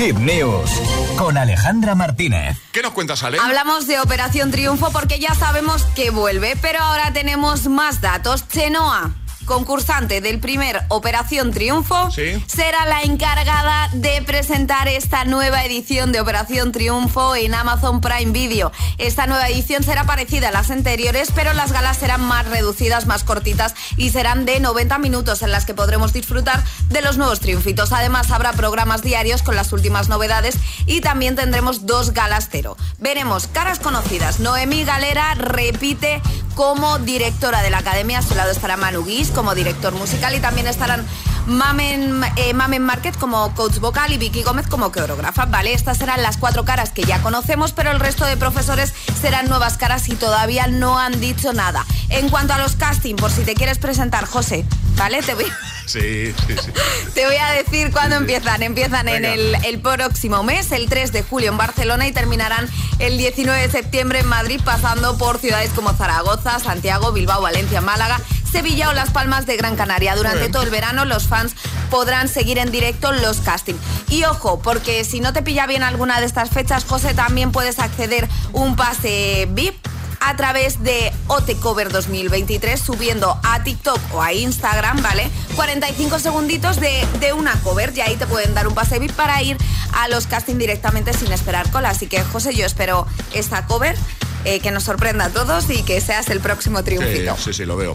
Hip News con Alejandra Martínez. ¿Qué nos cuentas, Ale? Hablamos de Operación Triunfo porque ya sabemos que vuelve, pero ahora tenemos más datos. Chenoa concursante del primer Operación Triunfo, será la encargada de presentar esta nueva edición de Operación Triunfo en Amazon Prime Video. Esta nueva edición será parecida a las anteriores, pero las galas serán más reducidas, más cortitas y serán de 90 minutos en las que podremos disfrutar de los nuevos triunfitos. Además, habrá programas diarios con las últimas novedades y también tendremos dos galas cero. Veremos caras conocidas. Noemí Galera repite como directora de la Academia. A su lado estará Manu Guis como director musical y también estarán Mamen, eh, Mamen Market como coach vocal y Vicky Gómez como coreógrafa. Vale, estas serán las cuatro caras que ya conocemos, pero el resto de profesores serán nuevas caras y todavía no han dicho nada. En cuanto a los casting, por si te quieres presentar, José, ¿vale? Te voy, sí, sí, sí. Te voy a decir cuándo empiezan. Empiezan en el, el próximo mes, el 3 de julio en Barcelona y terminarán el 19 de septiembre en Madrid, pasando por ciudades como Zaragoza, Santiago, Bilbao, Valencia, Málaga, Sevilla o Las Palmas de Gran Canaria. Durante todo el verano los fans podrán seguir en directo los castings. Y ojo, porque si no te pilla bien alguna de estas fechas, José, también puedes acceder un pase VIP a través de Cover 2023 subiendo a TikTok o a Instagram, ¿vale? 45 segunditos de, de, una cover y ahí te pueden dar un pase VIP para ir a los castings directamente sin esperar cola. Así que José, yo espero esta cover eh, que nos sorprenda a todos y que seas el próximo triunfito. sí, sí, lo veo.